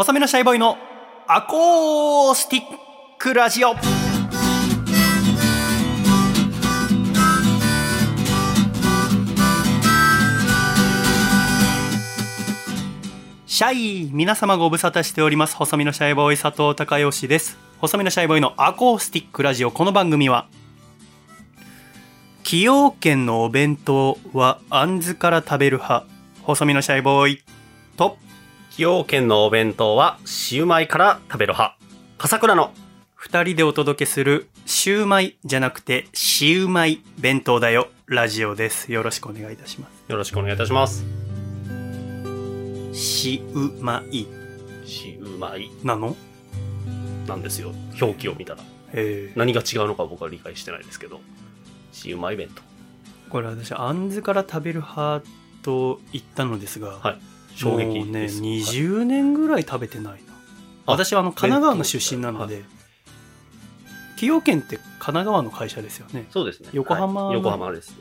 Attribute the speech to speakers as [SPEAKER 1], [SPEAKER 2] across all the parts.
[SPEAKER 1] 細身のシャイボーイのアコースティックラジオ。シャイ皆様ご無沙汰しております。細身のシャイボーイ佐藤孝義です。細身のシャイボーイのアコースティックラジオ。この番組は崎陽軒のお弁当はあんずから食べる派。細身のシャイボーイと
[SPEAKER 2] 崎陽軒のお弁当はシウマイから食べる派。笠倉の
[SPEAKER 1] 二人でお届けするシューマイじゃなくてシウマイ弁当だよラジオですよろしくお願いいたしま
[SPEAKER 2] よろしくお願いいたします。
[SPEAKER 1] すシウマイ
[SPEAKER 2] シウマイ
[SPEAKER 1] なの？
[SPEAKER 2] なんですよ。表記を見たら。
[SPEAKER 1] えー、
[SPEAKER 2] 何が違うのか僕は理解してないですけど。シウマイ弁
[SPEAKER 1] これ私あんずから食べる派と言ったのですが、
[SPEAKER 2] はい当。衝撃
[SPEAKER 1] もうね
[SPEAKER 2] です。はい
[SPEAKER 1] 20年ぐらい食べてないな。
[SPEAKER 2] あ
[SPEAKER 1] 私はあの神奈川の出身なので、崎陽軒って神奈川の会社ですよね。
[SPEAKER 2] そうですね。
[SPEAKER 1] 横浜
[SPEAKER 2] はい。横浜です。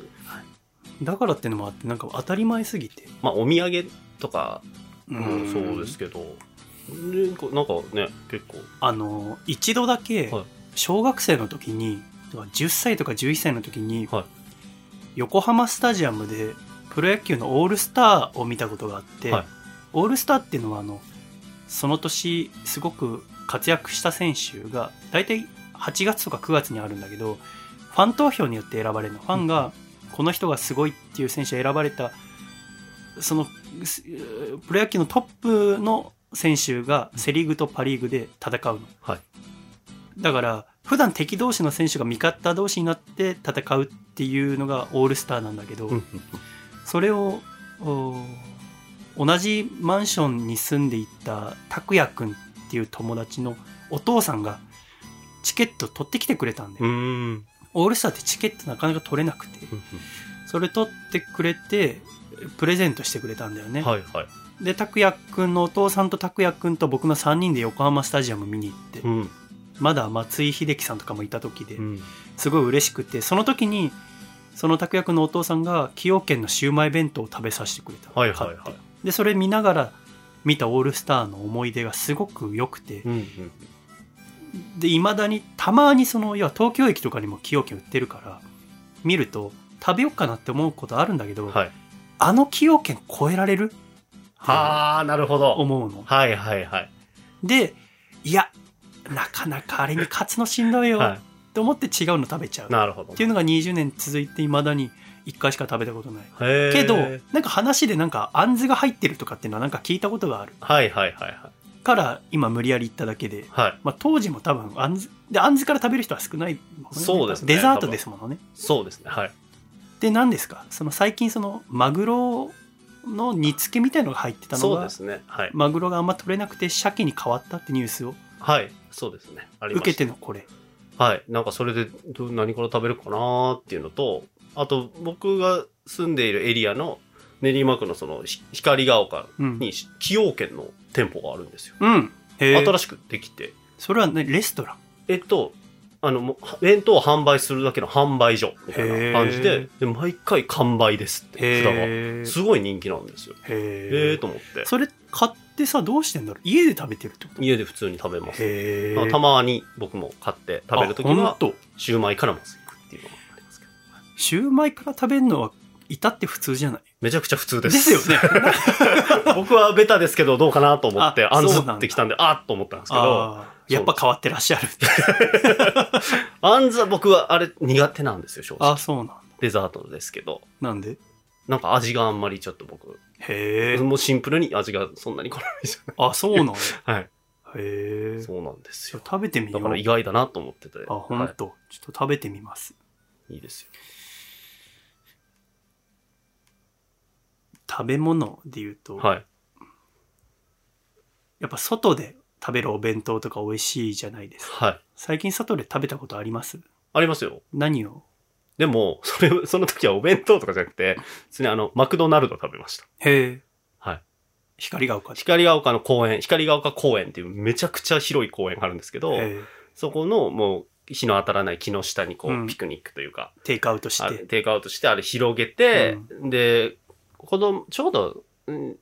[SPEAKER 1] だからってのもあってなんか当たり前すぎて。
[SPEAKER 2] まあお土産とか
[SPEAKER 1] う
[SPEAKER 2] もそうですけど、なんかなんかね、結構。
[SPEAKER 1] あの一度だけ
[SPEAKER 2] はい。
[SPEAKER 1] 小学生の時に10歳とか11歳の時に
[SPEAKER 2] はい。
[SPEAKER 1] 横浜スタジアムでプロ野球のオールスターを見たことがあって、
[SPEAKER 2] はい。
[SPEAKER 1] オールスターっていうのはあのその年すごく活躍した選手が大体8月とか9月にあるんだけどファン投票によって選ばれるの。ファンがこの人がすごいっていう選手が選ばれたそのすプロ野球のトップの選手がセ・リーグとパ・リーグで戦うの。
[SPEAKER 2] はい。
[SPEAKER 1] だから普段敵同士の選手が味方同士になって戦うっていうのがオールスターなんだけど、それをお同じマンションに住んでいた拓也くんっていう友達のお父さんがチケット取ってきてくれたんで、
[SPEAKER 2] ん。
[SPEAKER 1] オールスターってチケットなかなか取れなくてそれ取ってくれてプレゼントしてくれたんだよね、
[SPEAKER 2] はいはい。
[SPEAKER 1] で拓也くんのお父さんと拓也くんと僕の3人で横浜スタジアム見に行って、
[SPEAKER 2] うん。
[SPEAKER 1] まだ松井秀喜さんとかもいた時で、
[SPEAKER 2] うん。
[SPEAKER 1] すごい嬉しくてその時にその拓也くんのお父さんが崎陽軒のシウマイ弁当を食べさせてくれた
[SPEAKER 2] はいはいはい
[SPEAKER 1] でそれ見ながら見たオールスターの思い出がすごく良くて
[SPEAKER 2] うんうん。
[SPEAKER 1] でいまだにたまにその要は東京駅とかにも崎陽軒売ってるから見ると食べようかなって思うことあるんだけど、
[SPEAKER 2] はい。
[SPEAKER 1] あの崎陽軒超えられる？
[SPEAKER 2] はあ、なるほど。
[SPEAKER 1] 思うの
[SPEAKER 2] はいはいはい。
[SPEAKER 1] でいやなかなかあれに勝つのしんどいよ
[SPEAKER 2] は
[SPEAKER 1] って思って違うの食べちゃう
[SPEAKER 2] い。なるほど。
[SPEAKER 1] っていうのが20年続いていまだに1回しか食べたことないけどなんか話でなんかあんずが入ってるとかっていうのはなんか聞いたことがある
[SPEAKER 2] はいはいはいはい。
[SPEAKER 1] から今無理やり言っただけで、
[SPEAKER 2] はい。
[SPEAKER 1] まあ、当時も多分あんずであんずから食べる人は少ないもんね
[SPEAKER 2] そうですね
[SPEAKER 1] デザートですものね
[SPEAKER 2] そうですね。はい。
[SPEAKER 1] で何ですか？その最近そのマグロの煮付けみたいのが入ってたのが
[SPEAKER 2] そうですね。はい。
[SPEAKER 1] マグロがあんま取れなくて鮭に変わったってニュースを
[SPEAKER 2] はい。そうですね。
[SPEAKER 1] 受けてのこれ
[SPEAKER 2] はい。なんかそれでど何から食べるかなーっていうのと、あと僕が住んでいるエリアの練馬区のそのひ光が丘
[SPEAKER 1] うん、
[SPEAKER 2] に崎陽軒の店舗があるんですよ。
[SPEAKER 1] うん、
[SPEAKER 2] 新しくできて。
[SPEAKER 1] それはねレストラン？
[SPEAKER 2] えっと、あの、もう弁当を販売するだけの販売所みたいな感じ
[SPEAKER 1] へ
[SPEAKER 2] で、で毎回完売ですって札が。すごい人気なんですよ。
[SPEAKER 1] へ
[SPEAKER 2] ええ
[SPEAKER 1] え
[SPEAKER 2] と思って。
[SPEAKER 1] それ買ってさどうしてんだろう？家で食べてるってこと？
[SPEAKER 2] 家で普通に食べます。あたまに僕も買って食べるときは、シューマイからまず行くっていうのがありますけど。
[SPEAKER 1] シューマイから食べるのは至って普通じゃない？
[SPEAKER 2] めちゃくちゃ普通
[SPEAKER 1] で
[SPEAKER 2] です。
[SPEAKER 1] すよね
[SPEAKER 2] 僕はベタですけどどうかなと思って、
[SPEAKER 1] あ
[SPEAKER 2] あんずってきたんで、あっと思ったんですけど、
[SPEAKER 1] やっぱ変わってらっしゃる
[SPEAKER 2] あん ずは僕はあれ苦手なんですよ、正直。
[SPEAKER 1] あそうなんだ
[SPEAKER 2] デザートですけど。
[SPEAKER 1] なんで？
[SPEAKER 2] なんか味があんまりちょっと僕、
[SPEAKER 1] へえ
[SPEAKER 2] もうシンプルに味がそんなに好みじゃ
[SPEAKER 1] あそうなんだ
[SPEAKER 2] ない。はい。
[SPEAKER 1] へえ
[SPEAKER 2] そうなんですよ。
[SPEAKER 1] 食べてみよう
[SPEAKER 2] だから意外だなと思ってて。
[SPEAKER 1] あほんと、ちょっと食べてみます
[SPEAKER 2] はい。いいですよ。
[SPEAKER 1] 食べ物で言うと、
[SPEAKER 2] はい。
[SPEAKER 1] やっぱ外で食べるお弁当とか美味しいじゃないですか
[SPEAKER 2] はい。
[SPEAKER 1] 最近外で食べたことあります？
[SPEAKER 2] ありますよ。
[SPEAKER 1] 何を？
[SPEAKER 2] でも、それ、その時はお弁当とかじゃなくて、普通にあの、マクドナルド食べました。
[SPEAKER 1] へえ
[SPEAKER 2] はい。
[SPEAKER 1] 光が丘で
[SPEAKER 2] 光が丘の公園、光が丘公園っていうめちゃくちゃ広い公園があるんですけど、
[SPEAKER 1] へえ
[SPEAKER 2] そこのもう日の当たらない木の下にこう、
[SPEAKER 1] うん
[SPEAKER 2] ピクニックというか、
[SPEAKER 1] テイクアウトして
[SPEAKER 2] あテイクアウトしてあれ広げて、で、子供、ちょうど、うん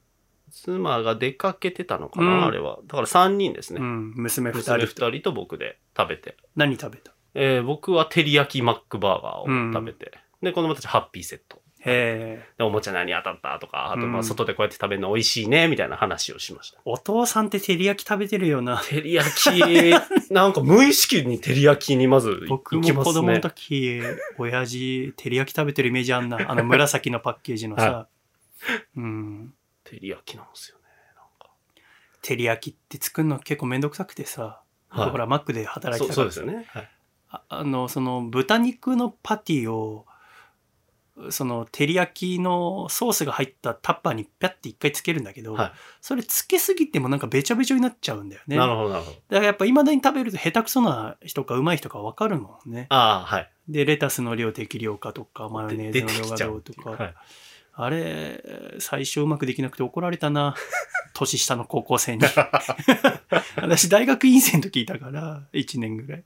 [SPEAKER 2] 妻が出かけてたのかな、
[SPEAKER 1] うん
[SPEAKER 2] あれは。だから3人ですね。
[SPEAKER 1] うん、娘二
[SPEAKER 2] 娘
[SPEAKER 1] 人と。
[SPEAKER 2] 2人と僕で食べて。
[SPEAKER 1] 何食べた？
[SPEAKER 2] えー僕は照り焼きマックバーガーを食べて。で、子供たちハッピーセット。
[SPEAKER 1] へえ。
[SPEAKER 2] で、おもちゃ何当たった？とか、あと、まあ、
[SPEAKER 1] うん
[SPEAKER 2] 外でこうやって食べるの美味しいね、みたいな話をしました。
[SPEAKER 1] お父さんって照り焼き食べてるよな。
[SPEAKER 2] 照り焼き、なんか無意識に照り焼きにまず
[SPEAKER 1] 僕
[SPEAKER 2] 行きます
[SPEAKER 1] も子供の
[SPEAKER 2] ね。
[SPEAKER 1] 時、親父、照り焼き食べてるイメージあんな。あの紫のパッケージのさ。
[SPEAKER 2] は
[SPEAKER 1] うん。
[SPEAKER 2] 照り焼きなんですよね。なんか
[SPEAKER 1] 照り焼きって作るの結構めんどくさくてさ。
[SPEAKER 2] はい
[SPEAKER 1] ほら、マックで働い
[SPEAKER 2] そう
[SPEAKER 1] てたから
[SPEAKER 2] そうですよね。はい。
[SPEAKER 1] ああの、その豚肉のパティを、その照り焼きのソースが入ったタッパーにピャって一回つけるんだけど、
[SPEAKER 2] はい
[SPEAKER 1] それつけすぎてもなんかべちゃべちゃになっちゃうんだよね。
[SPEAKER 2] なるほど、なるほど。
[SPEAKER 1] だからやっぱ未だに食べると下手くそな人か上手い人か分かるもんね。
[SPEAKER 2] ああ、はい。
[SPEAKER 1] で、レタスの量適量かとか、マヨネーズの量がどうとか。
[SPEAKER 2] はい。
[SPEAKER 1] あれ、最初うまくできなくて怒られたな。年下の高校生に。私、大学院生の時いたから、1年ぐらい。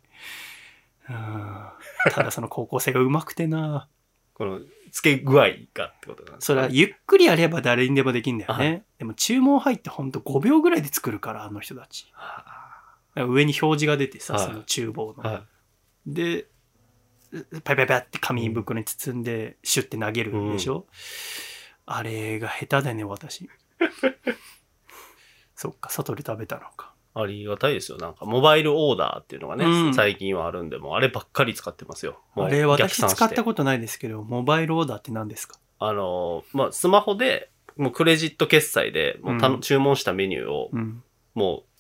[SPEAKER 1] うんただその高校生がうまくてな。
[SPEAKER 2] この、付け具合がってことなんです
[SPEAKER 1] それはゆっくりやれば誰にでもできんだよね。でも注文入ってほんと5秒ぐらいで作るから、あの人たち。
[SPEAKER 2] は
[SPEAKER 1] 上に表示が出てさ、
[SPEAKER 2] はい
[SPEAKER 1] その厨房の。で、パイパイパイって紙袋に包んで、シュッて投げるんでしょ、あれが下手だね、私。そっか、外で食べたのか。
[SPEAKER 2] ありがたいですよ。なんか、モバイルオーダーっていうのがね、
[SPEAKER 1] うん
[SPEAKER 2] 最近はあるんで、もうあればっかり使ってますよ。
[SPEAKER 1] あれ、私使ったことないですけど、モバイルオーダーって何ですか？
[SPEAKER 2] あの、まあ、スマホで、もうクレジット決済で、もうたの
[SPEAKER 1] うん
[SPEAKER 2] 注文したメニューを、
[SPEAKER 1] うん。
[SPEAKER 2] もう、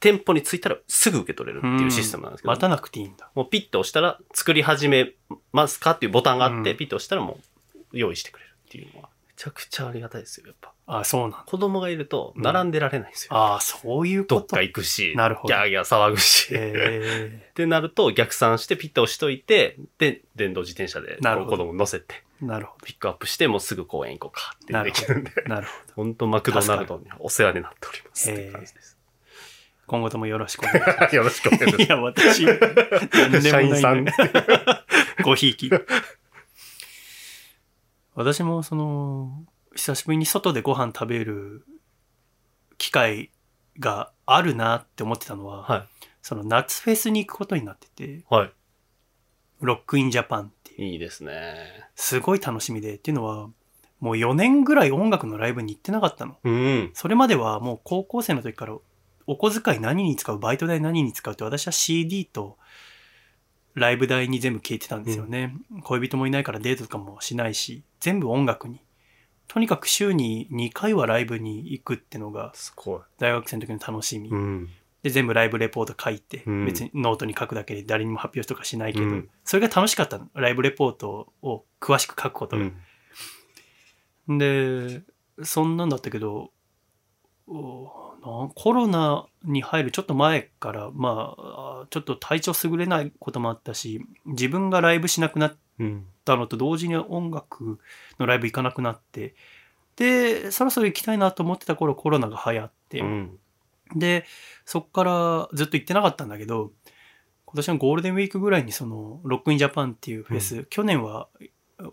[SPEAKER 2] 店舗に着いたらすぐ受け取れるっていうシステムなんですけど、
[SPEAKER 1] 待たなくていいんだ。
[SPEAKER 2] もうピッと押したら作り始めますかっていうボタンがあって、
[SPEAKER 1] うん
[SPEAKER 2] ピッと押したらもう用意してくれるっていうのは、めちゃくちゃありがたいですよ、やっぱ。
[SPEAKER 1] あ、そうなんだ。
[SPEAKER 2] 子供がいると並んでられないんですよ。
[SPEAKER 1] ああ、そういうこと。
[SPEAKER 2] どっか行くし、
[SPEAKER 1] なるほど
[SPEAKER 2] ギャーギャー騒ぐし。
[SPEAKER 1] え
[SPEAKER 2] ってなると逆算してピッと押しといて、で、電動自転車で
[SPEAKER 1] なるほど
[SPEAKER 2] 子供乗せて、
[SPEAKER 1] ー、なるほ
[SPEAKER 2] ピックアップして、もうすぐ公園行こうかってできるんで。
[SPEAKER 1] ど。なるほど。
[SPEAKER 2] 本当マクドナルドにお世話になっておりますって感じです。
[SPEAKER 1] 今後ともよろしくお願いしま
[SPEAKER 2] よろしくお願いし
[SPEAKER 1] す。いや、私、何
[SPEAKER 2] ます。
[SPEAKER 1] で
[SPEAKER 2] 社員さん
[SPEAKER 1] もないんだ。よ。ごひいき。私もその、久しぶりに外でご飯食べる機会があるなって思ってたのは、
[SPEAKER 2] は
[SPEAKER 1] その夏フェスに行くことになってて、
[SPEAKER 2] い。はい。
[SPEAKER 1] ロックインジャパンっていう、
[SPEAKER 2] いいですね。
[SPEAKER 1] すごい楽しみで、っていうのは、もう4年ぐらい音楽のライブに行ってなかったの。
[SPEAKER 2] うん。
[SPEAKER 1] それまではもう高校生の時からお小遣い何に使う？バイト代何に使う？って私は CD とライブ代に全部消えてたんですよね、恋人もいないからデートとかもしないし全部音楽に。とにかく週に2回はライブに行くってのが
[SPEAKER 2] すごい。
[SPEAKER 1] 大学生の時の楽しみ、
[SPEAKER 2] うん。
[SPEAKER 1] で全部ライブレポート書いて、
[SPEAKER 2] うん。
[SPEAKER 1] 別にノートに書くだけで誰にも発表とかしないけど、
[SPEAKER 2] うん。
[SPEAKER 1] それが楽しかったの。ライブレポートを詳しく書くことが、
[SPEAKER 2] うん。
[SPEAKER 1] で、そんなんだったけど、コロナに入るちょっと前から、まあ、ちょっと体調優れないこともあったし、自分がライブしなくなっ
[SPEAKER 2] うん。
[SPEAKER 1] たのと同時に音楽のライブ行かなくなって、で、そろそろ行きたいなと思ってた頃コロナが流行って、
[SPEAKER 2] うん。
[SPEAKER 1] で、そっからずっと行ってなかったんだけど、今年のゴールデンウィークぐらいにその、ロックインジャパンっていうフェス、去年は、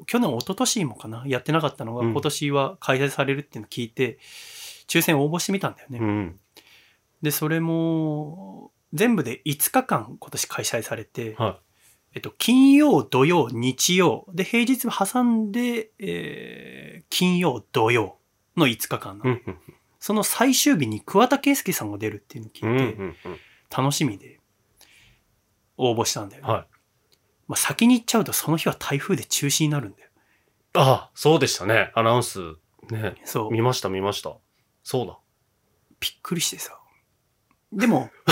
[SPEAKER 1] 去年、一昨年もかな、やってなかったのが、
[SPEAKER 2] うん
[SPEAKER 1] 今年は開催されるっていうのを聞いて、抽選応募してみたんだよね。
[SPEAKER 2] うん。
[SPEAKER 1] で、それも、全部で5日間今年開催されて、
[SPEAKER 2] は
[SPEAKER 1] えっと、金曜、土曜、日曜、で、平日挟んで、えー金曜、土曜の5日間なの、
[SPEAKER 2] い。うん。
[SPEAKER 1] その最終日に桑田佳祐さんが出るっていうのを聞
[SPEAKER 2] うん。
[SPEAKER 1] いて、
[SPEAKER 2] うん。
[SPEAKER 1] 楽しみで応募したんだよね。
[SPEAKER 2] はい。
[SPEAKER 1] まあ、先に言っちゃうとその日は台風で中止になるんだよ。
[SPEAKER 2] ああ、そうでしたね。アナウンス。ね。
[SPEAKER 1] そう。
[SPEAKER 2] 見ました、見ました。そうだ。
[SPEAKER 1] びっくりしてさ。でも、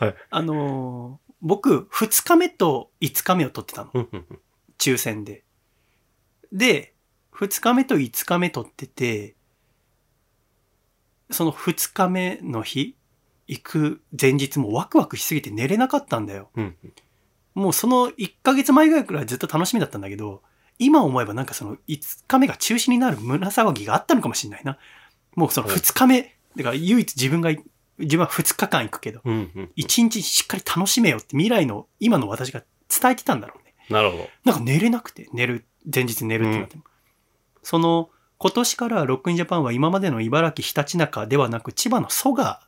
[SPEAKER 2] はい
[SPEAKER 1] あのー僕、2日目と5日目を取ってたの。抽選で。で、2日目と5日目取ってて、その2日目の日、行く前日もワクワクしすぎて寝れなかったんだよ。
[SPEAKER 2] うん。
[SPEAKER 1] もうその1ヶ月前ぐらいからずっと楽しみだったんだけど、今思えばなんかその5日目が中止になる胸騒ぎがあったのかもしれないな。もうその2日目、だから唯一自分が、自分は2日間行くけど、
[SPEAKER 2] うん。うん。
[SPEAKER 1] 1日しっかり楽しめよって未来の今の私が伝えてたんだろうね。
[SPEAKER 2] なるほど。
[SPEAKER 1] なんか寝れなくて、寝る、前日寝るってなっても。その今年からロックインジャパンは今までの茨城ひたちなかではなく千葉の蘇我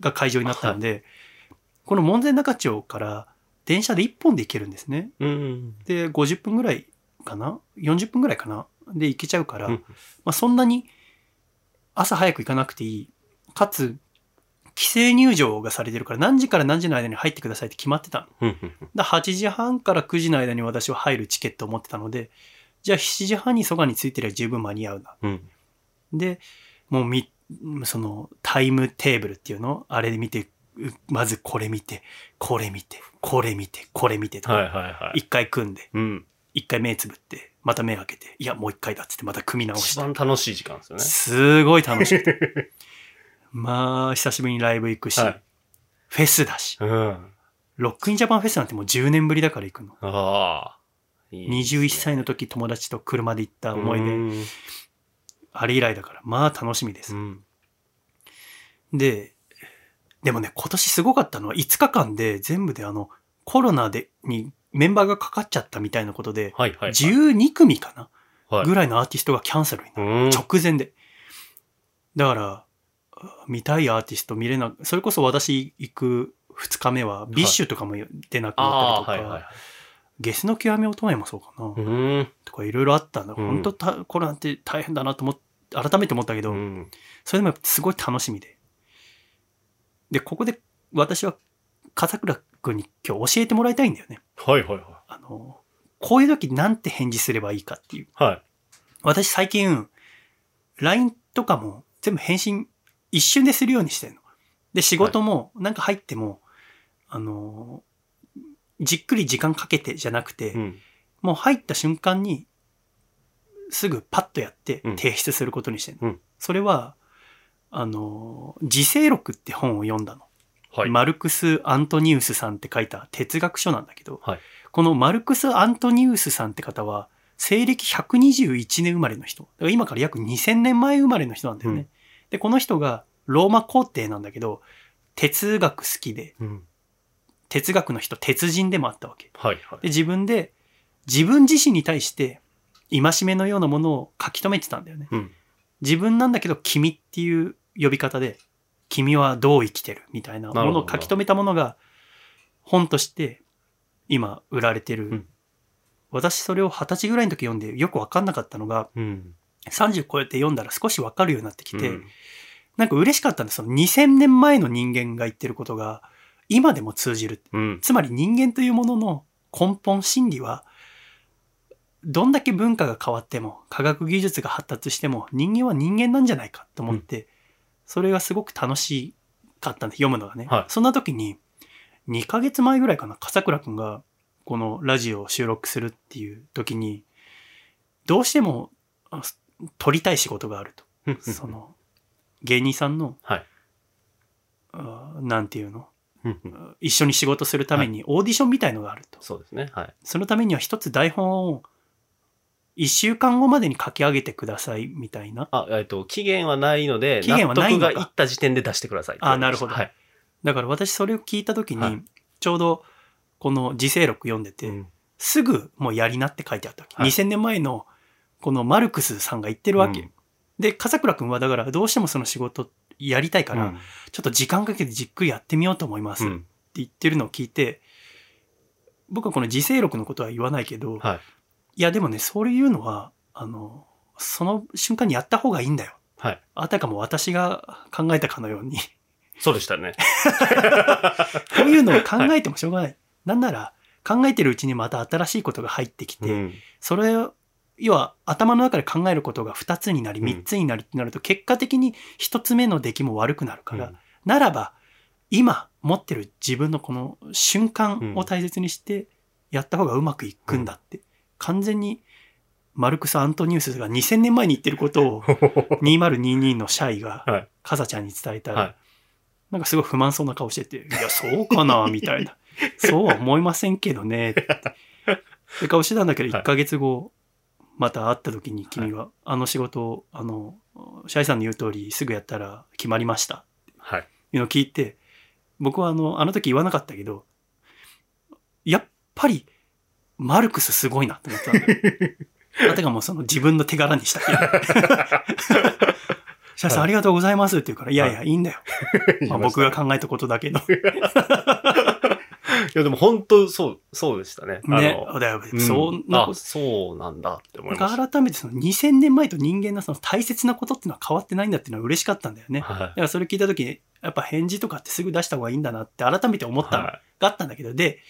[SPEAKER 1] が会場になったので、この門前仲町から電車で1本で行けるんですね。
[SPEAKER 2] うん。
[SPEAKER 1] で、50分ぐらいかな ?40 分ぐらいかな？で行けちゃうから、
[SPEAKER 2] うん
[SPEAKER 1] まあ、そんなに朝早く行かなくていい。かつ、規制入場がされてるから何時から何時の間に入ってくださいって決まってたの。
[SPEAKER 2] うん。
[SPEAKER 1] だ8時半から9時の間に私は入るチケットを持ってたので、じゃあ7時半にそばについてりゃ十分間に合うな。
[SPEAKER 2] うん。
[SPEAKER 1] で、もうみ、そのタイムテーブルっていうの？あれで見て、うまずこれ見て、これ見て、これ見て、これ見てと
[SPEAKER 2] はい
[SPEAKER 1] か、
[SPEAKER 2] はいはい。
[SPEAKER 1] 一回組んで、
[SPEAKER 2] うん。
[SPEAKER 1] 一回目つぶって、また目開けて、いや、もう一回だっつってまた組み直し
[SPEAKER 2] 一
[SPEAKER 1] て。
[SPEAKER 2] 番楽しい時間ですよね。
[SPEAKER 1] すごい楽しくて。まあ、久しぶりにライブ行くし、
[SPEAKER 2] はい
[SPEAKER 1] フェスだし。
[SPEAKER 2] うん。
[SPEAKER 1] ロックインジャパンフェスなんてもう10年ぶりだから行くの。
[SPEAKER 2] ああ。いいね
[SPEAKER 1] 21歳の時友達と車で行った思い出、
[SPEAKER 2] うん
[SPEAKER 1] あれ以来だから、まあ楽しみです
[SPEAKER 2] う。ん。
[SPEAKER 1] で、でもね、今年すごかったのは5日間で全部であの、コロナで、にメンバーがかかっちゃったみたいなことで、
[SPEAKER 2] はいはいはい。
[SPEAKER 1] 12組かな、
[SPEAKER 2] はい
[SPEAKER 1] ぐらいのアーティストがキャンセルになる。
[SPEAKER 2] うん。
[SPEAKER 1] 直前で。だから、見たいアーティスト見れなそれこそ私行く2日目は、 BiSH とかも出なくなったりとか、
[SPEAKER 2] はいはい。
[SPEAKER 1] ゲスの極み乙女もそうかな、
[SPEAKER 2] うん。
[SPEAKER 1] とかいろいろあったんだ。
[SPEAKER 2] うん
[SPEAKER 1] 本当たコロナって大変だなと思っ改めて思ったけど、
[SPEAKER 2] うん。
[SPEAKER 1] それでもすごい楽しみで。で、ここで私は笠倉君に今日教えてもらいたいんだよね。
[SPEAKER 2] はいはいは
[SPEAKER 1] あの、こういう時なんて返事すればいいかっていう。
[SPEAKER 2] い。はい。
[SPEAKER 1] 私最近、LINE とかも全部返信一瞬でするようにしてるの。で、仕事もなんか入っても、あの、じっくり時間かけてじゃなくて、
[SPEAKER 2] うん。
[SPEAKER 1] もう入った瞬間に、すぐパッとやって
[SPEAKER 2] うん
[SPEAKER 1] 提出することにしてるの。
[SPEAKER 2] うん
[SPEAKER 1] それは、あの、自制録って本を読んだの。
[SPEAKER 2] はい。
[SPEAKER 1] マルクス・アントニウスさんって書いた哲学書なんだけど、
[SPEAKER 2] はい
[SPEAKER 1] このマルクス・アントニウスさんって方は、西暦121年生まれの人。だから今から約2000年前生まれの人なんだよね。
[SPEAKER 2] うん
[SPEAKER 1] で、この人がローマ皇帝なんだけど、哲学好きで、
[SPEAKER 2] うん。
[SPEAKER 1] 哲学の人、鉄人でもあったわけ。
[SPEAKER 2] はいはい。
[SPEAKER 1] で、自分で、自分自身に対して、戒めのようなものを書き留めてたんだよね。
[SPEAKER 2] うん。
[SPEAKER 1] 自分なんだけど、君っていう呼び方で、君はどう生きてる？みたいなものを書き留めたものが、本として、今、売られてる。
[SPEAKER 2] うん
[SPEAKER 1] 私、それを二十歳ぐらいの時読んで、よくわかんなかったのが、
[SPEAKER 2] うん。
[SPEAKER 1] 30超えて読んだら少しわかるようになってきて、
[SPEAKER 2] うん
[SPEAKER 1] なんか嬉しかったんです。その2000年前の人間が言ってることが、今でも通じる
[SPEAKER 2] うん。
[SPEAKER 1] つまり人間というものの根本心理は、どんだけ文化が変わっても、科学技術が発達しても、人間は人間なんじゃないかと思って、それがすごく楽しかったんで、読むのがね。
[SPEAKER 2] はい
[SPEAKER 1] そんな時に、2ヶ月前ぐらいかな、笠倉くんが、このラジオを収録するっていう時に、どうしても、あ撮りたい仕事があると。その、芸人さんの、
[SPEAKER 2] はい。
[SPEAKER 1] あなんていうの？
[SPEAKER 2] うんうん
[SPEAKER 1] 一緒に仕事するためにオーディションみたいのがあると。
[SPEAKER 2] そうですね。はい。
[SPEAKER 1] そのためには一つ台本を一週間後までに書き上げてくださいみたいな。
[SPEAKER 2] あ、えっと、期限はないので、
[SPEAKER 1] 期限はない
[SPEAKER 2] がいった時点で出してください。
[SPEAKER 1] あなるほど
[SPEAKER 2] はい。
[SPEAKER 1] だから私それを聞いた時に、
[SPEAKER 2] はい
[SPEAKER 1] ちょうどこの自制録読んでて、
[SPEAKER 2] うん
[SPEAKER 1] すぐもうやりなって書いてあったわけ。
[SPEAKER 2] はい
[SPEAKER 1] 2000年前のこのマルクスさんが言ってるわけ。
[SPEAKER 2] うん
[SPEAKER 1] で、笠倉くんはだからどうしてもその仕事やりたいから、
[SPEAKER 2] うん
[SPEAKER 1] ちょっと時間かけてじっくりやってみようと思いますって
[SPEAKER 2] うん。
[SPEAKER 1] 言ってるのを聞いて、僕はこの自制録のことは言わないけど、
[SPEAKER 2] はい。
[SPEAKER 1] いや、でもね、そういうのは、あの、その瞬間にやった方がいいんだよ。
[SPEAKER 2] はい。
[SPEAKER 1] あたかも私が考えたかのように、
[SPEAKER 2] そうでしたね。
[SPEAKER 1] こういうのを考えてもしょうがない。なんなら、考えてるうちにまた新しいことが入ってきて、
[SPEAKER 2] うん。
[SPEAKER 1] それを、要は頭の中で考えることが2つになり、
[SPEAKER 2] うん
[SPEAKER 1] 3つになるってなると、結果的に1つ目の出来も悪くなるから、
[SPEAKER 2] うん
[SPEAKER 1] ならば、今持ってる自分のこの瞬間を大切にして、やった方がうまくいくんだって、完全にマルクス・アントニウスが2000年前に言ってることを 2022のシャイが
[SPEAKER 2] はい。
[SPEAKER 1] カザちゃんに伝えたら、
[SPEAKER 2] はい。
[SPEAKER 1] なんかすごい不満そうな顔してて、いや、そうかな、みたいな。そうは思いませんけどね、って。で顔してたんだけど、
[SPEAKER 2] はい
[SPEAKER 1] 1ヶ月後、また会った時に君が、あの仕事を、あの、シャイさんの言う通り、すぐやったら決まりました。
[SPEAKER 2] はい。
[SPEAKER 1] いうのを聞いて、僕はあの、あの時言わなかったけど、やっぱり、マルクスすごいなって思ったんだよ。あたかもその自分の手柄にした。シャーさんありがとうございますって言うから、いやいや、いいんだよ。まあ、僕が考えたことだけど。
[SPEAKER 2] いや、でも本当そう、そうでしたね。
[SPEAKER 1] ね
[SPEAKER 2] うん
[SPEAKER 1] そんなこ
[SPEAKER 2] あ、そうなんだって思い
[SPEAKER 1] と。
[SPEAKER 2] ました。
[SPEAKER 1] 改めてその2000年前と人間のその大切なことっていうのは変わってないんだっていうのは嬉しかったんだよね。だか
[SPEAKER 2] は
[SPEAKER 1] らそれ聞いた時に、やっぱ返事とかってすぐ出した方がいいんだなって改めて思
[SPEAKER 2] い。
[SPEAKER 1] ったの
[SPEAKER 2] は
[SPEAKER 1] があったんだけど、で、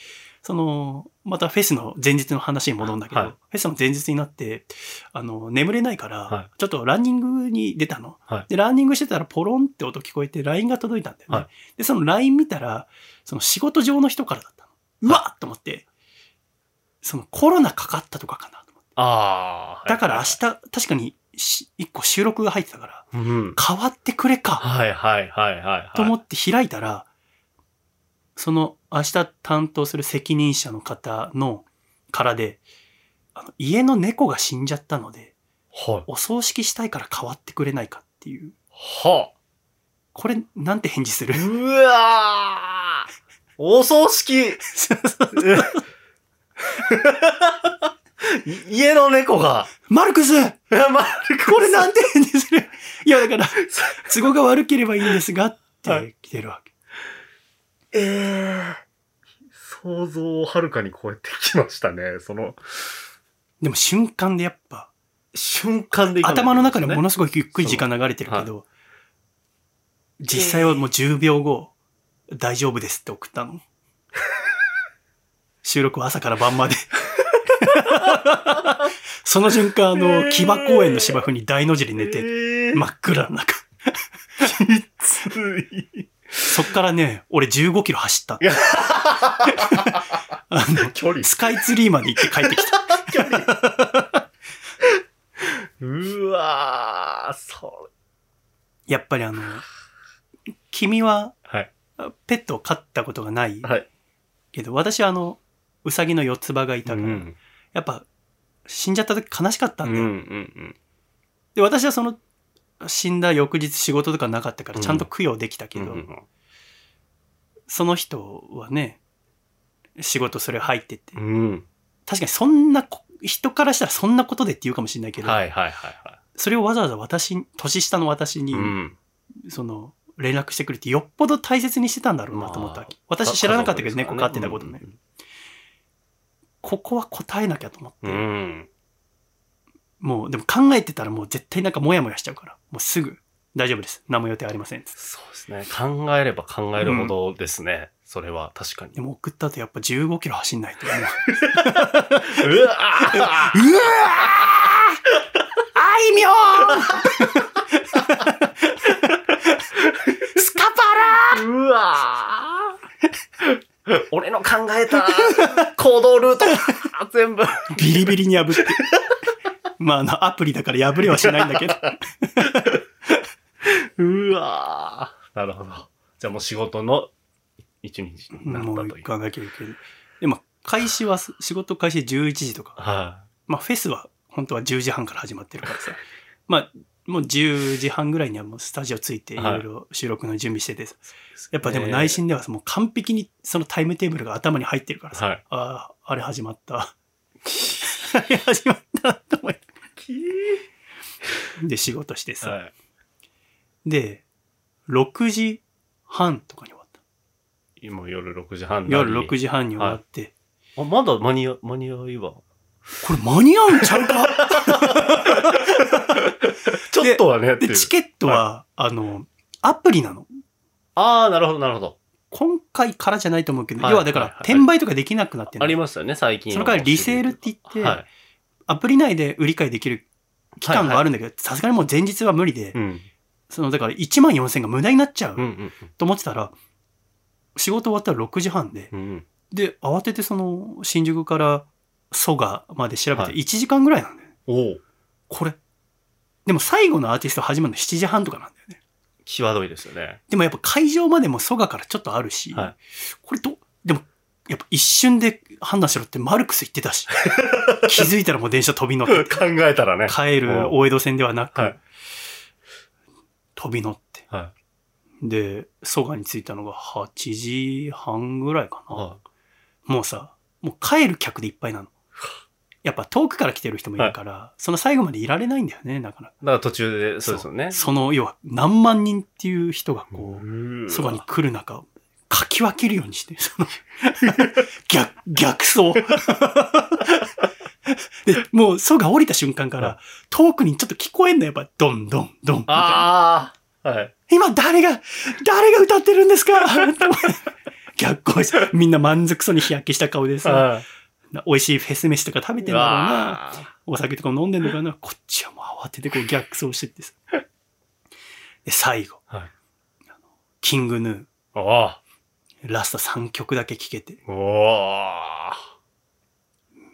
[SPEAKER 1] その、またフェスの前日の話に戻るんだけど、
[SPEAKER 2] はい
[SPEAKER 1] フェスの前日になって、あの、眠れないから、
[SPEAKER 2] はい
[SPEAKER 1] ちょっとランニングに出たの。
[SPEAKER 2] はい
[SPEAKER 1] で、ランニングしてたらポロンって音聞こえて LINE が届いたんだよね。
[SPEAKER 2] はい
[SPEAKER 1] で、その LINE 見たら、その仕事上の人からだったの。うわっと思って、そのコロナかかったとかかなと思って。
[SPEAKER 2] ああ。
[SPEAKER 1] だから明日、確かにし一個収録が入ってたから、
[SPEAKER 2] 日。うん。
[SPEAKER 1] 変わってくれか。
[SPEAKER 2] はいはいはいはいはい。
[SPEAKER 1] と思って開いたら、その明日担当する責任者の方のからで、あの家の猫が死んじゃったので、
[SPEAKER 2] はい。
[SPEAKER 1] お葬式したいから変わってくれないかっていう。
[SPEAKER 2] は
[SPEAKER 1] これ、なんて返事する？
[SPEAKER 2] うわー。お葬式。い 家の猫が、
[SPEAKER 1] マルクス！
[SPEAKER 2] まあ、
[SPEAKER 1] これなんて返事する？いや、だから、都合が悪ければいいんですがって来てるわけ。
[SPEAKER 2] ええ想像をはるかに超えてきましたね。その、
[SPEAKER 1] でも瞬間でやっぱ、
[SPEAKER 2] 瞬間でいかないと
[SPEAKER 1] 頭の中でも
[SPEAKER 2] ね
[SPEAKER 1] のすごいゆっくり時間流れてるけど、実際はもう10秒後、大丈夫ですって送ったの。収録は朝から晩まで。その瞬間、あの、木場公園の芝生に大の字で寝て、
[SPEAKER 2] えー
[SPEAKER 1] 真っ暗の中。
[SPEAKER 2] つい。
[SPEAKER 1] そっからね、俺15キロ走った。あの、
[SPEAKER 2] 距離。
[SPEAKER 1] スカイツリーまで行って帰ってきた。
[SPEAKER 2] うわー、そ
[SPEAKER 1] やっぱりあの、君は
[SPEAKER 2] れ。はい。
[SPEAKER 1] ペットを飼ったことがない
[SPEAKER 2] はい。
[SPEAKER 1] けど、私はあの、うさぎの四つ葉がいたから、
[SPEAKER 2] うん。
[SPEAKER 1] やっぱ、死んじゃった時悲しかった
[SPEAKER 2] うんんう
[SPEAKER 1] だよ。
[SPEAKER 2] ん
[SPEAKER 1] で、私はその、死んだ翌日仕事とかなかったから、ちゃんと供養できたけど、
[SPEAKER 2] うんうん
[SPEAKER 1] その人はね、仕事それ入ってて、
[SPEAKER 2] うん。
[SPEAKER 1] 確かにそんなこ、人からしたらそんなことでって言うかもしれないけど、
[SPEAKER 2] はいはいはいは
[SPEAKER 1] それをわざわざ私、年下の私に、
[SPEAKER 2] い。うん。
[SPEAKER 1] その、連絡してくれて、よっぽど大切にしてたんだろうなと思ったわけ。私知らなかったけど、猫飼ってたことね。。ここは答えなきゃと思って、
[SPEAKER 2] うん。
[SPEAKER 1] もう、でも考えてたらもう絶対なんかモヤモヤしちゃうから、もうすぐ、大丈夫です。何も予定ありません。
[SPEAKER 2] そうですね。考えれば考えるほどですね。それは確かに。
[SPEAKER 1] でも送った後やっぱ15キロ走んないと思う。
[SPEAKER 2] うわー
[SPEAKER 1] うわーあいみょースカパラ
[SPEAKER 2] うわー俺の考えた行動ルート全部。
[SPEAKER 1] ビリビリに破って。まあ、あの、アプリだから破れはしないんだけど。
[SPEAKER 2] うわーなるほど。じゃあもう仕事の一日になった
[SPEAKER 1] もう
[SPEAKER 2] という。
[SPEAKER 1] 行かなきゃいけない。でも、開始は、仕事開始11時とか。
[SPEAKER 2] は
[SPEAKER 1] まあ、フェスは、本当は10時半から始まってるからさ。まあ、もう10時半ぐらいにはもうスタジオついて、いろいろ収録の準備しててさ。
[SPEAKER 2] い。
[SPEAKER 1] やっぱでも内心ではもう完璧にそのタイムテーブルが頭に入ってるからさ。
[SPEAKER 2] はい。
[SPEAKER 1] ああ、あれ始まった。あれ始まったと思って。で、仕事してさ。
[SPEAKER 2] はい。
[SPEAKER 1] で、6時半とかに終わった。
[SPEAKER 2] 今夜6時半
[SPEAKER 1] 夜6
[SPEAKER 2] 時？
[SPEAKER 1] 時半に終わって、
[SPEAKER 2] あ、まだ間に合、間に合いは。
[SPEAKER 1] これ間に合うんちゃうか？
[SPEAKER 2] ちょっとはね、
[SPEAKER 1] で、
[SPEAKER 2] う。
[SPEAKER 1] チケットは、あの、アプリなの。
[SPEAKER 2] ああ、なるほど、なるほど。
[SPEAKER 1] 今回からじゃないと思うけど、
[SPEAKER 2] はい
[SPEAKER 1] 要はだから
[SPEAKER 2] はい、はい
[SPEAKER 1] 転売とかできなくなってる
[SPEAKER 2] ありますよね、最近は。
[SPEAKER 1] その代わりリセールって言って
[SPEAKER 2] はい。
[SPEAKER 1] アプリ内で売り買いできる期間があるんだけど、さすがにもう前日は無理で、
[SPEAKER 2] うん。
[SPEAKER 1] その、だから1万4000が無駄になっちゃうと思ってたら、仕事終わったら6時半で、
[SPEAKER 2] うん。うん。
[SPEAKER 1] で、慌ててその、新宿から蘇我まで調べて
[SPEAKER 2] はい
[SPEAKER 1] 1時間ぐらいなんだよね。
[SPEAKER 2] おお
[SPEAKER 1] これ。でも最後のアーティスト始まるの7時半とかなんだよね。
[SPEAKER 2] 際どいですよね。
[SPEAKER 1] でもやっぱ会場までも蘇我からちょっとあるし、
[SPEAKER 2] はい
[SPEAKER 1] これど、でも、やっぱ一瞬で判断しろってマルクス言ってたし、気づいたらもう電車飛び乗ってて、
[SPEAKER 2] 考えたらね。
[SPEAKER 1] 帰る大江戸線ではなく、
[SPEAKER 2] はい
[SPEAKER 1] 飛び乗って。
[SPEAKER 2] は
[SPEAKER 1] で、蘇我に着いたのが8時半ぐらいか
[SPEAKER 2] い。
[SPEAKER 1] な。
[SPEAKER 2] は
[SPEAKER 1] もうさ、もう帰る客でいっぱいなの。やっぱ遠くから来てる人もいるから、その最後までいられないんだよね、なかなか。
[SPEAKER 2] だから途中で、そうですよね。
[SPEAKER 1] その、要は何万人っていう人がこう、
[SPEAKER 2] う
[SPEAKER 1] そばに来る中、かき分けるようにして、その、逆、逆走。で、もう、ソが降りた瞬間から、遠くにちょっと聞こえんのよ、やっぱ、ドンドンドンみた
[SPEAKER 2] はい。
[SPEAKER 1] 今誰が、誰が歌ってるんですか？逆行して、みんな満足そうに日焼けした顔でさ、
[SPEAKER 2] はい
[SPEAKER 1] 美味しいフェス飯とか食べてん
[SPEAKER 2] う
[SPEAKER 1] だろうな。
[SPEAKER 2] わ
[SPEAKER 1] お酒とかも飲んでんのかな？こっちはもう慌ててこう逆走してってさ。で、最後、
[SPEAKER 2] ーはい。
[SPEAKER 1] キングヌー、
[SPEAKER 2] おー
[SPEAKER 1] ラスト3曲だけ聴けて、
[SPEAKER 2] おー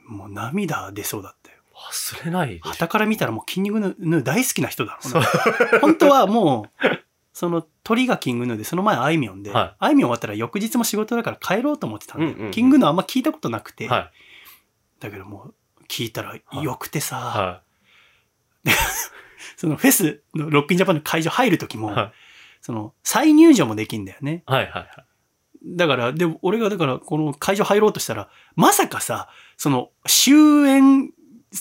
[SPEAKER 1] もう涙出そうだったよ。
[SPEAKER 2] 忘れない。
[SPEAKER 1] 旗から見たらもうキングヌー大好きな人だろうな。本当はもう、その鳥がキングヌーで、その前あいみょんで、
[SPEAKER 2] はい
[SPEAKER 1] あいみょん終わったら翌日も仕事だから帰ろうと思ってたんだよ。
[SPEAKER 2] うんうんうん
[SPEAKER 1] キングヌーあんま聞いたことなくて、
[SPEAKER 2] は
[SPEAKER 1] だけどもう聞いたら
[SPEAKER 2] い
[SPEAKER 1] よくてさ、
[SPEAKER 2] は
[SPEAKER 1] そのフェスのロッキンジャパンの会場入る時も。その再入場もできんだよね。
[SPEAKER 2] はいはいはい。
[SPEAKER 1] だから、で、俺がだからこの会場入ろうとしたら、まさかさ、その終演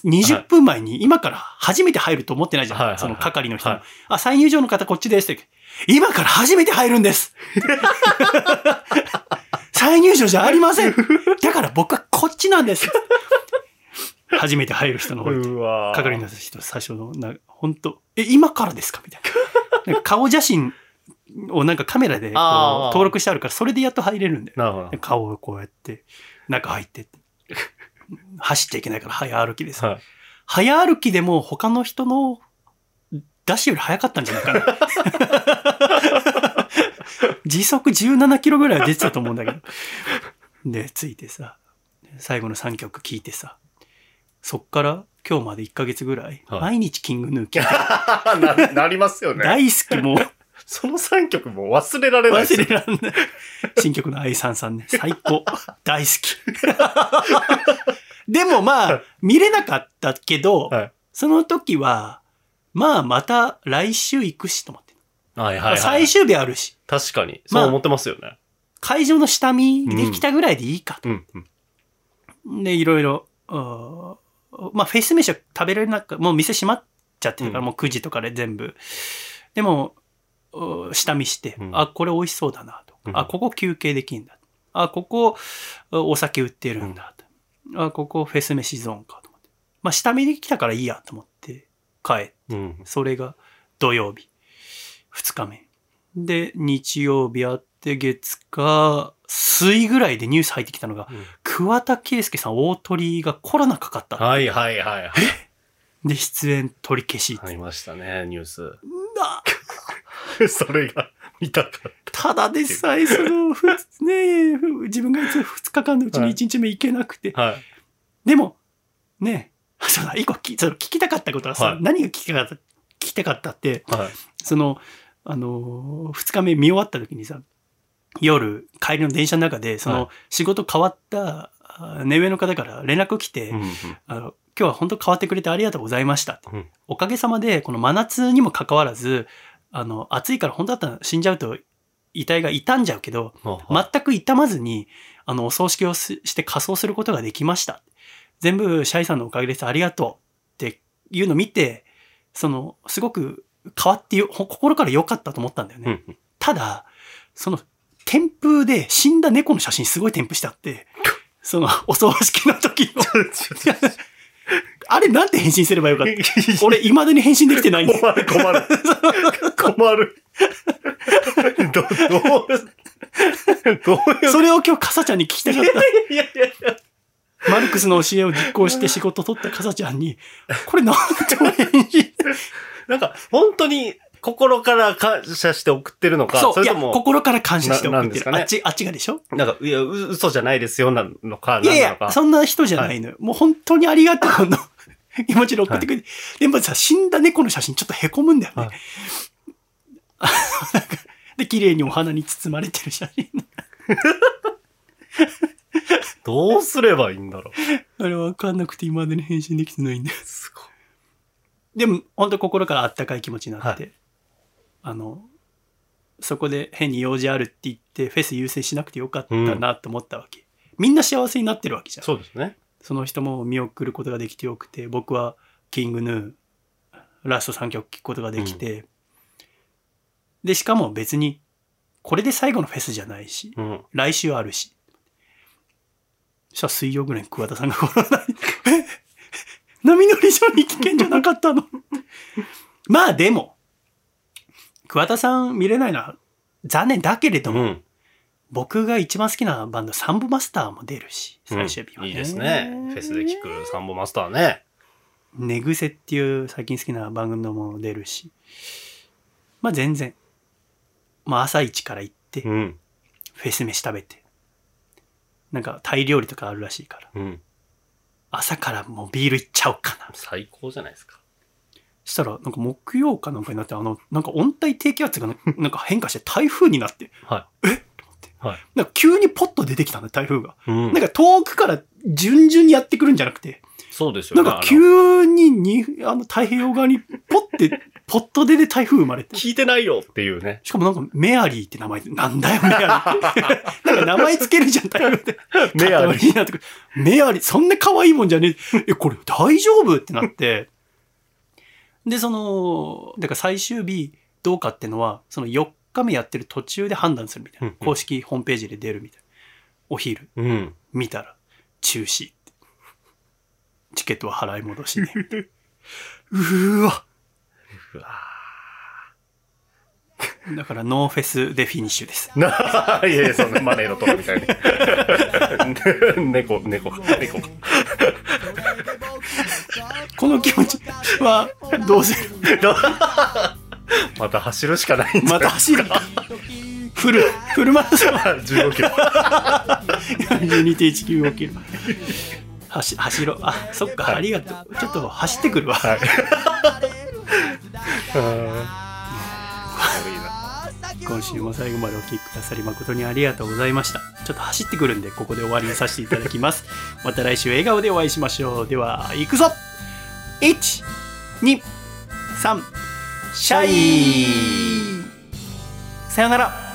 [SPEAKER 1] 20分前に今から初めて入ると思ってないじゃん。
[SPEAKER 2] はいはいはい。
[SPEAKER 1] その係の人も、
[SPEAKER 2] はい。
[SPEAKER 1] あ、再入場の方こっちですって。今から初めて入るんです。再入場じゃありません。だから僕はこっちなんです。初めて入る人の方係の人最初の、な、本当え、今からですか？みたいな。顔写真をなんかカメラで登録してあるから、それでやっと入れるんだよ。顔をこうやって、中入ってって。走っちゃいけないから早歩きで
[SPEAKER 2] ど。
[SPEAKER 1] さ。
[SPEAKER 2] はい。
[SPEAKER 1] 早歩きでも他の人のダッシュより早かったんじゃないかな。時速17キロぐらいは出てたと思うんだけど。で、ついてさ、最後の3曲聴いてさ、そっから今日まで1ヶ月ぐらい、
[SPEAKER 2] はい
[SPEAKER 1] 毎日キングヌー聴い
[SPEAKER 2] なりますよね。
[SPEAKER 1] 大好きもう
[SPEAKER 2] その3曲も忘れられない
[SPEAKER 1] 忘れらんない。新曲の愛さんさんね、最高。大好き。でもまあ、見れなかったけど、
[SPEAKER 2] はい
[SPEAKER 1] その時は、まあまた来週行くしと思って。
[SPEAKER 2] はいはいはい。
[SPEAKER 1] 最終日あるし、
[SPEAKER 2] 確かに。
[SPEAKER 1] まあ
[SPEAKER 2] そう思ってますよね。
[SPEAKER 1] 会場の下見できたぐらいでいいかと。
[SPEAKER 2] うん。うん。
[SPEAKER 1] で、いろいろ、まあフェイス飯は食べれなかもう店閉まっちゃってるから、
[SPEAKER 2] うん
[SPEAKER 1] もう9時とかで全部。でも、う下見して、
[SPEAKER 2] うん
[SPEAKER 1] あ、これ美味しそうだなと。
[SPEAKER 2] うん
[SPEAKER 1] あ、ここ休憩できんだ。あ、ここお酒売ってるんだと。あ、ここフェス飯ゾーンかと思って。まあ下見できたからいいやと思って帰って。
[SPEAKER 2] うん。
[SPEAKER 1] それが土曜日。二日目。で、日曜日あって、月火、水ぐらいでニュース入ってきたのが、桑田佳祐さん大鳥がコロナかかった。
[SPEAKER 2] はいはいはいはい。
[SPEAKER 1] で、出演取り消し。
[SPEAKER 2] ありましたね、ニュース。
[SPEAKER 1] な
[SPEAKER 2] それが見たかった
[SPEAKER 1] だでさえ、その、ふねふ自分がいつ2日間のうちに1日目行けなくて。
[SPEAKER 2] た。はい。
[SPEAKER 1] でも、ねそうだ、一個きその聞きたかったことはさ、
[SPEAKER 2] はい
[SPEAKER 1] 何が聞きたかった、聞きたかったって、
[SPEAKER 2] はい。
[SPEAKER 1] その、あのー、二日目見終わった時にさ、夜、帰りの電車の中で、そ
[SPEAKER 2] はい
[SPEAKER 1] の、仕事変わった、あ目上の方から連絡来て、
[SPEAKER 2] うんうん
[SPEAKER 1] あの、今日は本当変わってくれてありがとうございました。
[SPEAKER 2] うん
[SPEAKER 1] おかげさまで、この真夏にもかかわらず、あの、暑いから本当だったら死んじゃうと、遺体が傷んじゃうけど、
[SPEAKER 2] ま
[SPEAKER 1] 全く傷まずに、あの、お葬式をすして仮装することができました。全部、シャイさんのおかげです。ありがとう。っていうのを見て、その、すごく変わって心から良かったと思ったんだよね。
[SPEAKER 2] うん。
[SPEAKER 1] ただ、その、添付で死んだ猫の写真すごい添付してあって、その、お葬式の時の、あれなんて返信すればよかった？俺、未だに返信できてないんだよ。
[SPEAKER 2] 困る困る。困る。ど、どう、どう。
[SPEAKER 1] それを今日、かさちゃんに聞きたかった。
[SPEAKER 2] いやいやいや。
[SPEAKER 1] マルクスの教えを実行して仕事取ったかさちゃんに、これなんて返信？
[SPEAKER 2] なんか、本当に心から感謝して送ってるのか、
[SPEAKER 1] そう、いや、
[SPEAKER 2] それとも、
[SPEAKER 1] 心から感謝して送ってる。
[SPEAKER 2] ね？
[SPEAKER 1] あっち、あっちがでしょ？
[SPEAKER 2] なんか、いや、う嘘じゃないですよ、なのか、
[SPEAKER 1] いやいやそんな人じゃないのよ。もう本当にありがとうの 気持ちで送ってくれて。でもさ、死んだ猫の写真ちょっと凹むんだよね。
[SPEAKER 2] はい
[SPEAKER 1] なんかで、綺麗にお花に包まれてる写真。
[SPEAKER 2] どうすればいいんだろう。
[SPEAKER 1] あれわかんなくて今までに返信できてないんだよ。
[SPEAKER 2] すごい。
[SPEAKER 1] でも、本当心からあったかい気持ちになって、
[SPEAKER 2] は
[SPEAKER 1] あの、そこで変に用事あるって言って、フェス優先しなくてよかったなと思ったわけ。みんな幸せになってるわけじゃん。
[SPEAKER 2] そうですね。
[SPEAKER 1] その人も見送ることができてよくて僕はキングヌーラスト3曲聴くことができて、うん、でしかも別にこれで最後のフェスじゃないし、
[SPEAKER 2] うん、
[SPEAKER 1] 来週あるし。そしたら水曜ぐらいに桑田さんが来らない。え？波乗り上に危険じゃなかったの？まあでも桑田さん見れないのは残念だけれども、
[SPEAKER 2] うん、
[SPEAKER 1] 僕が一番好きなバンドサンボマスターも出るし、最終日は、ね。
[SPEAKER 2] うん、いいですね。フェスで聞くサンボマスターね。
[SPEAKER 1] 寝癖っていう最近好きな番組のも出るし、まあ全然、まあ朝一から行って、
[SPEAKER 2] うん、
[SPEAKER 1] フェス飯食べて、なんかタイ料理とかあるらしいから、
[SPEAKER 2] うん、
[SPEAKER 1] 朝からもうビールいっちゃおうかな。
[SPEAKER 2] 最高じゃないですか。
[SPEAKER 1] したら、なんか木曜かなんかになって、あの、なんか温帯低気圧がなんか変化して台風になって、
[SPEAKER 2] は
[SPEAKER 1] い、え？
[SPEAKER 2] はい、
[SPEAKER 1] 急にポッと出てきたんだ、台風が。
[SPEAKER 2] うん、
[SPEAKER 1] なんか遠くから順々にやってくるんじゃなくて。
[SPEAKER 2] そうですよ、ね、
[SPEAKER 1] なんか急ににあの太平洋側にポッて、ポッと出で台風生まれて。
[SPEAKER 2] 聞いてないよっていうね。
[SPEAKER 1] しかもなんかメアリーって名前で、なんだよメアリーって。なんか名前つけるじゃん、台風って。
[SPEAKER 2] メアリー。
[SPEAKER 1] メアリー、そんな可愛いもんじゃねえ。え、これ大丈夫？ってなって。で、その、だから最終日どうかってのは、その4日目やってる途中で判断するみたいな。
[SPEAKER 2] うん、
[SPEAKER 1] 公式ホームページで出るみたいな。お昼、
[SPEAKER 2] うん、
[SPEAKER 1] 見たら、中止。チケットは払い戻しね。うわ。
[SPEAKER 2] うわ。
[SPEAKER 1] だから、ノーフェスでフィニッシュです。
[SPEAKER 2] いやいや、そんなマネーのトロみたいに。猫、猫、猫。
[SPEAKER 1] この気持ちは、どうする？
[SPEAKER 2] また走るしかないん
[SPEAKER 1] また走る。フルフルマラソン。
[SPEAKER 2] 15キロ。
[SPEAKER 1] キロ。走走ろう。あそっか、
[SPEAKER 2] はい、
[SPEAKER 1] ありがとう。ちょっと走ってくるわ、
[SPEAKER 2] はい、
[SPEAKER 1] 今週も最後までお聴きくださり誠にありがとうございました。ちょっと走ってくるんでここで終わりにさせていただきます。また来週笑顔でお会いしましょう。では行くぞ。123シャイ。さよなら。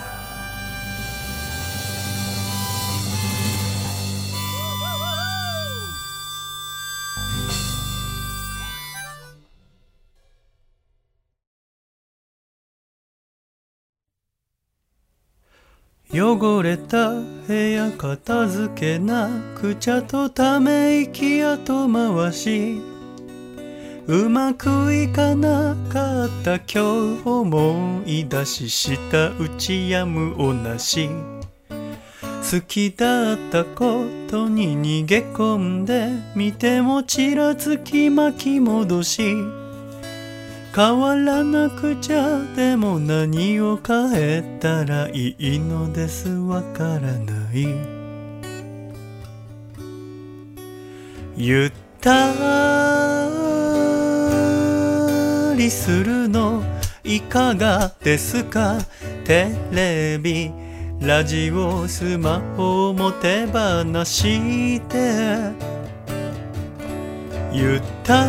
[SPEAKER 1] 汚れた部屋片付けなくちゃとため息後回し。うまくいかなかった今日思い出しした打ちやむおなし。好きだったことに逃げ込んで見てもちらつき巻き戻し。変わらなくちゃでも何を変えたらいいのですわからない。ゆったするのいかがですか？テレビラジオスマホも手放してゆった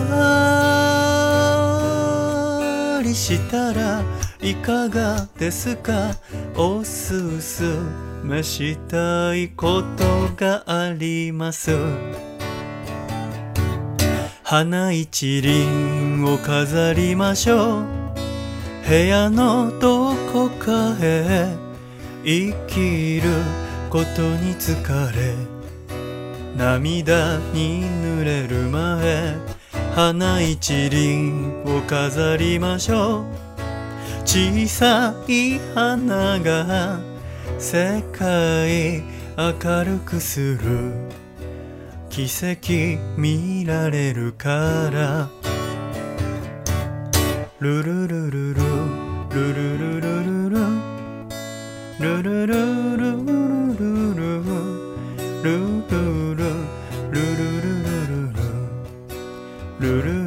[SPEAKER 1] りしたらいかがですか？おすすめしたいことがあります。花一輪を飾りましょう。部屋のどこかへ生きることに疲れ。涙に濡れる前花一輪を飾りましょう。小さい花が世界明るくする。奇跡見られるから。ルルルルル。ルルルルルル。ルルルルルル。ルルルルルル